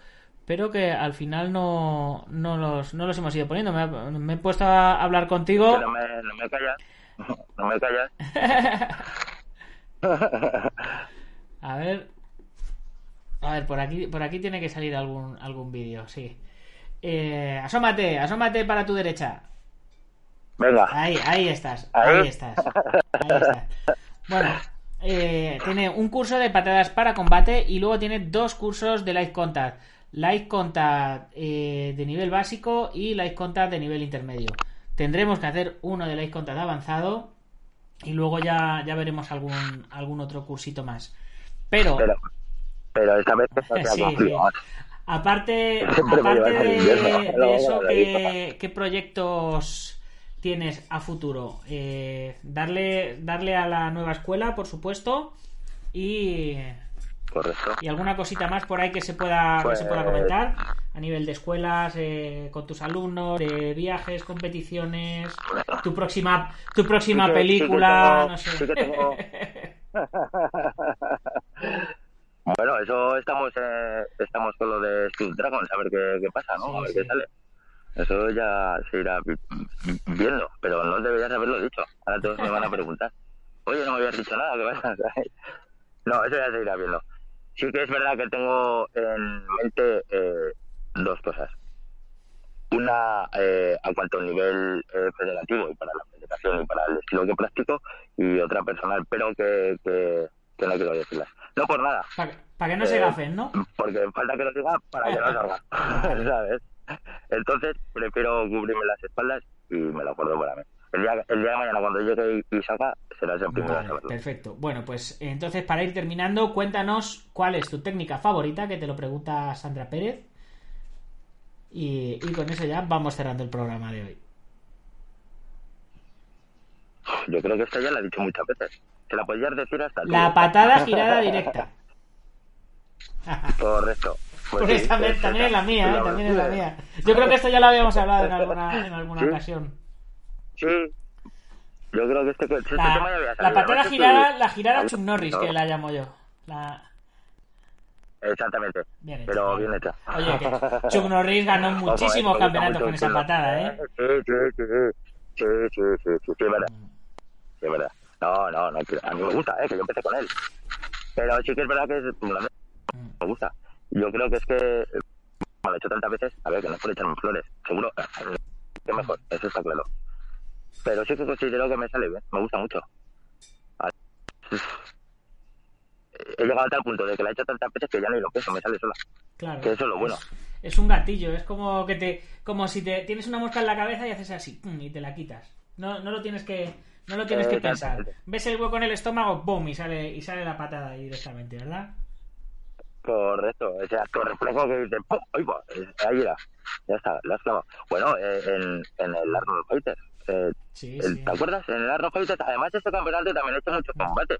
Pero que al final no, no, los, no los hemos ido poniendo. Me, me he puesto a hablar contigo. No me, no me callas, [laughs] no me callas. [laughs] A ver. A ver, por aquí, por aquí tiene que salir algún, algún vídeo, sí. Eh, asómate, asómate para tu derecha. Venga, Ahí, ahí estás, Ahí. ahí estás. Ahí estás. [laughs] Bueno, eh, tiene un curso de patadas para combate y luego tiene dos cursos de Light Contact. Light Contact eh, de nivel básico y Light Contact de nivel intermedio. Tendremos que hacer uno de Light Contact avanzado y luego ya, ya veremos algún, algún otro cursito más. Pero, pero, pero esta vez [laughs] Sí, sí. aparte, aparte de, [laughs] eso, la ¿qué, qué proyectos tienes a futuro? Eh, darle, darle a la nueva escuela, por supuesto, y correcto. ¿Y alguna cosita más por ahí que se pueda, que se pueda Pues- comentar? A nivel de escuelas, eh, con tus alumnos, de viajes, competiciones, tu próxima, tu próxima Sí que- sí que película, tengo- no sé. sí [laughs] Bueno, eso estamos eh, estamos con lo de Steel Dragon, a ver qué, qué pasa, ¿no? Sí, a ver sí. qué sale. Eso ya se irá vi- viendo, pero no deberías haberlo dicho. Ahora todos me van a preguntar. Oye, no me habías dicho nada, ¿qué pasa? [laughs] No, eso ya se irá viendo. Sí que es verdad que tengo en mente eh, dos cosas. Una eh, a cuanto al nivel eh, federativo y para la federación y para el estilo que practico, y otra personal, pero que, que, que no quiero decirlas. No por nada, Para que no se Eh, gafen, ¿no? porque falta que lo diga para que no [laughs] salga, [laughs] ¿sabes? Entonces prefiero cubrirme las espaldas y me lo acuerdo para mí. El día, el día de mañana cuando llegue y, y salga, serás el primero a Vale, perfecto. Bueno, pues entonces para ir terminando, cuéntanos cuál es tu técnica favorita, que te lo pregunta Sandra Pérez. Y, y con eso ya vamos cerrando el programa de hoy. Yo creo que esta ya la he dicho muchas veces. Se la podías decir hasta tú. La patada girada directa. [laughs] Correcto. Pues Pues sí, también, también es la mía, ¿eh? También es la mía. Yo creo que esto ya lo habíamos hablado en alguna, [laughs] en alguna Sí. ocasión. Sí. Yo creo que este, este tema ya había La, salido. la patada girada, estoy- la girada Chuck Norris, que la llamo yo. La... Exactamente. Bien hecha, pero bien. hecha. Oye, que [laughs] Chuck Norris ganó muchísimos campeonatos con esa patada, ¿eh? Sí, sí, sí, sí. Sí, sí, sí, sí, verdad. Sí, verdad. No, no, no, que a mí me gusta, ¿eh? Que yo empecé con él. Pero sí que es verdad que me gusta. Yo creo que es que, eh, como lo he hecho tantas veces, a ver, que no es por echarme flores. Seguro eh, que mejor, eso está claro. Pero sí que considero que me sale bien, me gusta mucho. Ah, He llegado a tal punto de que la he hecho tantas veces que ya no lo peso, me sale sola. Claro. Que eso es lo bueno. Es, es un gatillo, es como que te, como si te tienes una mosca en la cabeza y haces así y te la quitas. No, no lo tienes que, no lo tienes que pensar. Exactamente. Ves el hueco en el estómago, boom y sale y sale la patada ahí directamente, ¿verdad? Correcto, o sea, tu reflejo [laughs] que dice, ¡pum! ¡Ahí va! Eh, Ahí era. Ya está, la has clavado. Bueno, eh, en, en el Arnold Fighter. eh, Sí, el- sí. ¿Te acuerdas? En el Arnold Fighter, además de este campeonato, también he hecho muchos combates.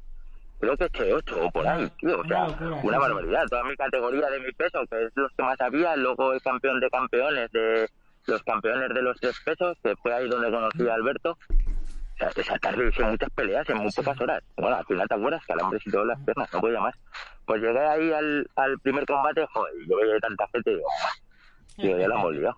Creo que he hecho ocho o por ahí, tío. O sea, una barbaridad. Toda mi categoría de mi peso, que es los que más había, luego el campeón de campeones, de los campeones de los tres pesos, que fue ahí donde conocí a Alberto. Sea, esa tarde hice muchas peleas en muy pocas horas. Bueno, al final te acuerdas, calambres y todas las piernas, no podía más. Pues llegué ahí al, al primer combate, joder, yo veía tanta gente y digo, digo, ya la hemos liado.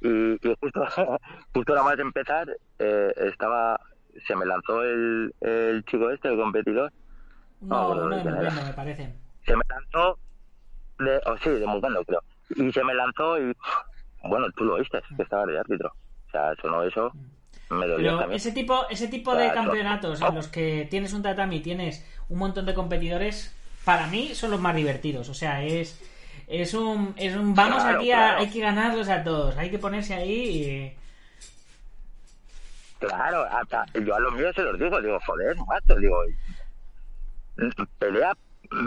Y, y justo, [laughs] justo nada más de empezar, eh, estaba, se me lanzó el, el chico este, el competidor, No, uno de quién era. Mugendo, me parece. se me lanzó de, o sí, de Mugando creo, y se me lanzó y, bueno, tú lo oíste, que estaba de árbitro. O sea, sonó eso, me dolió Pero ese tipo, ese tipo de campeonatos en los que tienes un tatami y tienes un montón de competidores, para mí son los más divertidos. O sea, es, es un, es un vamos Claro, aquí a, claro. hay que ganarlos a todos, hay que ponerse ahí y... Claro, hasta yo a los míos se los digo, digo, joder, macho, digo, pelea,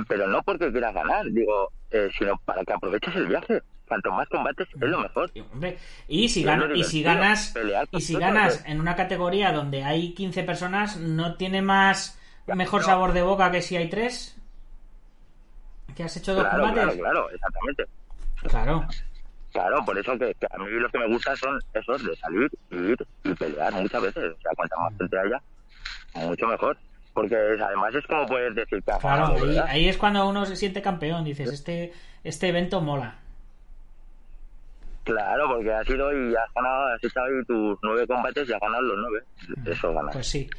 pero no porque quieras ganar, digo, eh, sino para que aproveches el viaje. Cuanto más combates es lo mejor. y, hombre, y si, gana- lo y si ganas y si ganas en una categoría donde hay 15 personas, ¿no tiene más mejor no. sabor de boca que si hay tres? ¿Que has hecho dos Claro, claro, combates? claro, exactamente. Claro. Claro, por eso que, que a mí los que me gustan son esos de salir, ir y pelear muchas veces. O sea, cuanta más gente haya, mucho mejor. Porque además es como puedes decir que Claro, ahí, ahí es cuando uno se siente campeón. Dices, este, este evento mola. Claro, porque has ido y has ganado, has echado tus nueve combates y has ganado los nueve. Eso gana. Pues sí.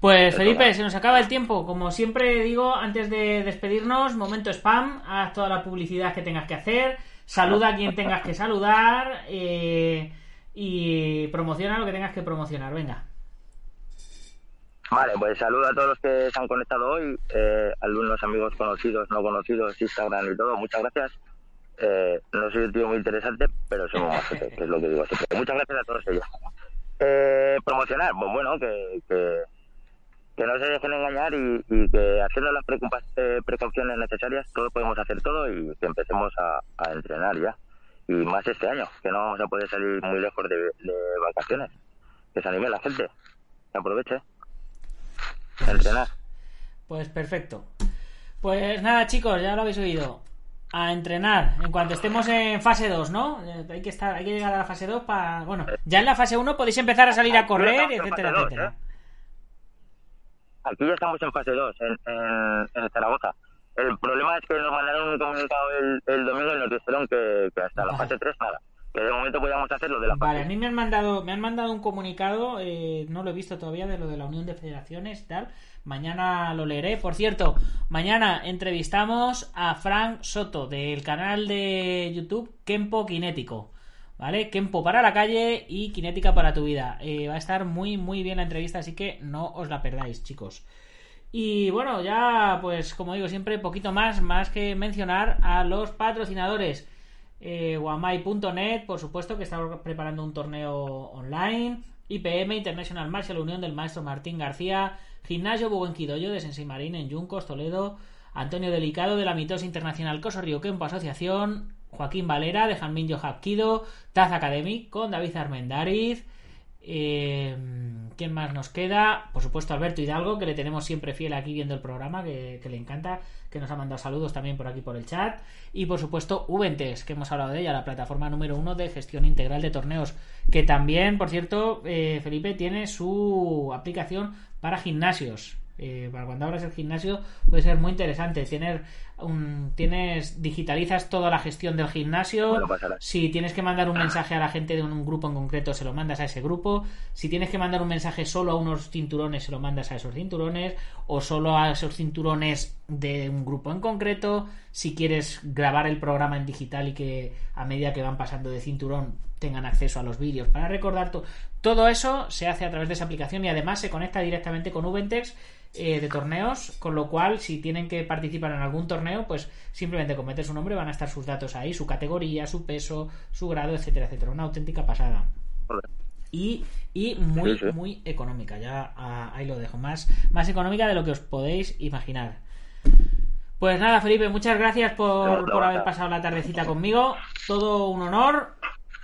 Pues Felipe, se nos acaba el tiempo. Como siempre digo, antes de despedirnos, momento spam, haz toda la publicidad que tengas que hacer, saluda a quien tengas que saludar eh, y promociona lo que tengas que promocionar. Venga. Vale, pues saludo a todos los que se han conectado hoy, eh, alumnos, amigos conocidos, no conocidos, Instagram y todo, muchas gracias. Eh, no soy un tío muy interesante, pero soy muy majete, que es lo que digo siempre. Muchas gracias a todos ellos. Eh, promocionar, pues bueno, que, que, que no se dejen engañar y, y que haciendo las eh, precauciones necesarias, todos podemos hacer todo y que empecemos a, a entrenar ya. Y más este año, que no vamos a poder salir muy lejos de, de vacaciones. Que se anime la gente, que aproveche a entrenar. Pues perfecto. Pues nada, chicos, ya lo habéis oído. A entrenar. En cuanto estemos en fase 2, ¿no? Eh, Hay que estar, hay que llegar a la fase 2 para. Bueno, ya en la fase 1 podéis empezar a salir a correr, etcétera, dos, etcétera. ¿eh? Aquí ya estamos en fase 2, en, en, en Zaragoza. El problema es que nos mandaron un comunicado el, el domingo y nos dijeron que, que hasta la Vale. fase 3 nada. Que de momento podíamos hacer lo de la Vale, a mí me han mandado, me han mandado un comunicado, eh, no lo he visto todavía, de lo de la Unión de Federaciones y tal. Mañana lo leeré. Por cierto, mañana entrevistamos a Frank Soto del canal de YouTube Kempo Kinético. ¿Vale? Kempo para la calle y Kinética para tu vida. Eh, va a estar muy, muy bien la entrevista, así que no os la perdáis, chicos. Y bueno, ya pues como digo siempre, poquito más, más que mencionar a los patrocinadores. Eh, Guamai.net, por supuesto, que está preparando un torneo online. IPM, International Martial Unión del maestro Martín García. Gimnasio Buenquidoyo de Sensei Marín en Yuncos, Toledo. Antonio Delicado de la Mitos Internacional Coso Río Kempo Asociación. Joaquín Valera de Janmin Hapkido. Taz Academy con David Armendariz. Eh, ¿Quién más nos queda? Por supuesto, Alberto Hidalgo, que le tenemos siempre fiel aquí viendo el programa, que, le encanta, que nos ha mandado saludos también por aquí por el chat. Y por supuesto, Uventes, que hemos hablado de ella, la plataforma número uno de gestión integral de torneos, que también, por cierto, eh, Felipe tiene su aplicación para gimnasios. Eh, para cuando abras el gimnasio puede ser muy interesante tener tienes digitalizas toda la gestión del gimnasio Bueno, si tienes que mandar un mensaje a la gente de un grupo en concreto, se lo mandas a ese grupo. Si tienes que mandar un mensaje solo a unos cinturones, se lo mandas a esos cinturones. O solo a esos cinturones de un grupo en concreto. Si quieres grabar el programa en digital y que a medida que van pasando de cinturón tengan acceso a los vídeos para recordar to- todo eso se hace a través de esa aplicación y además se conecta directamente con Ubentex eh, de torneos, con lo cual si tienen que participar en algún torneo, pues simplemente con meter su nombre van a estar sus datos ahí, su categoría, su peso, su grado, etcétera, etcétera. Una auténtica pasada. Y, y muy, Sí, sí. muy económica, ya ah, ahí lo dejo, más, más económica de lo que os podéis imaginar. Pues nada, Felipe, muchas gracias por, por haber pasado la tardecita conmigo. Todo un honor.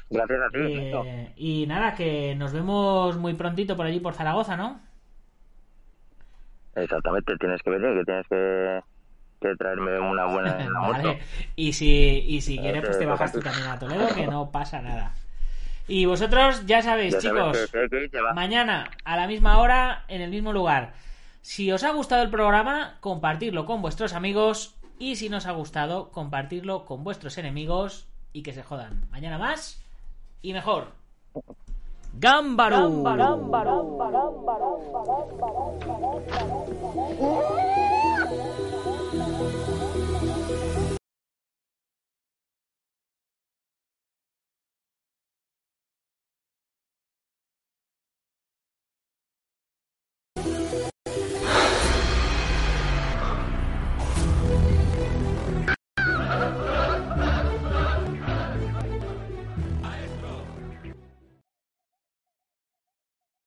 Gracias a ti. Eh, y nada, que nos vemos muy prontito por allí por Zaragoza, ¿no? Exactamente, tienes que venir, que tienes que, que traerme una buena en la [laughs] moto. Vale. Y si, y si quieres, pues te bajas tú también a Toledo, que no pasa nada. Y vosotros ya sabéis, Ya sabes chicos, que- que mañana a la misma hora, en el mismo lugar. Si os ha gustado el programa, compartirlo con vuestros amigos. Y si no os ha gustado, compartirlo con vuestros enemigos y que se jodan. Mañana más y mejor. ¡Gámbaro!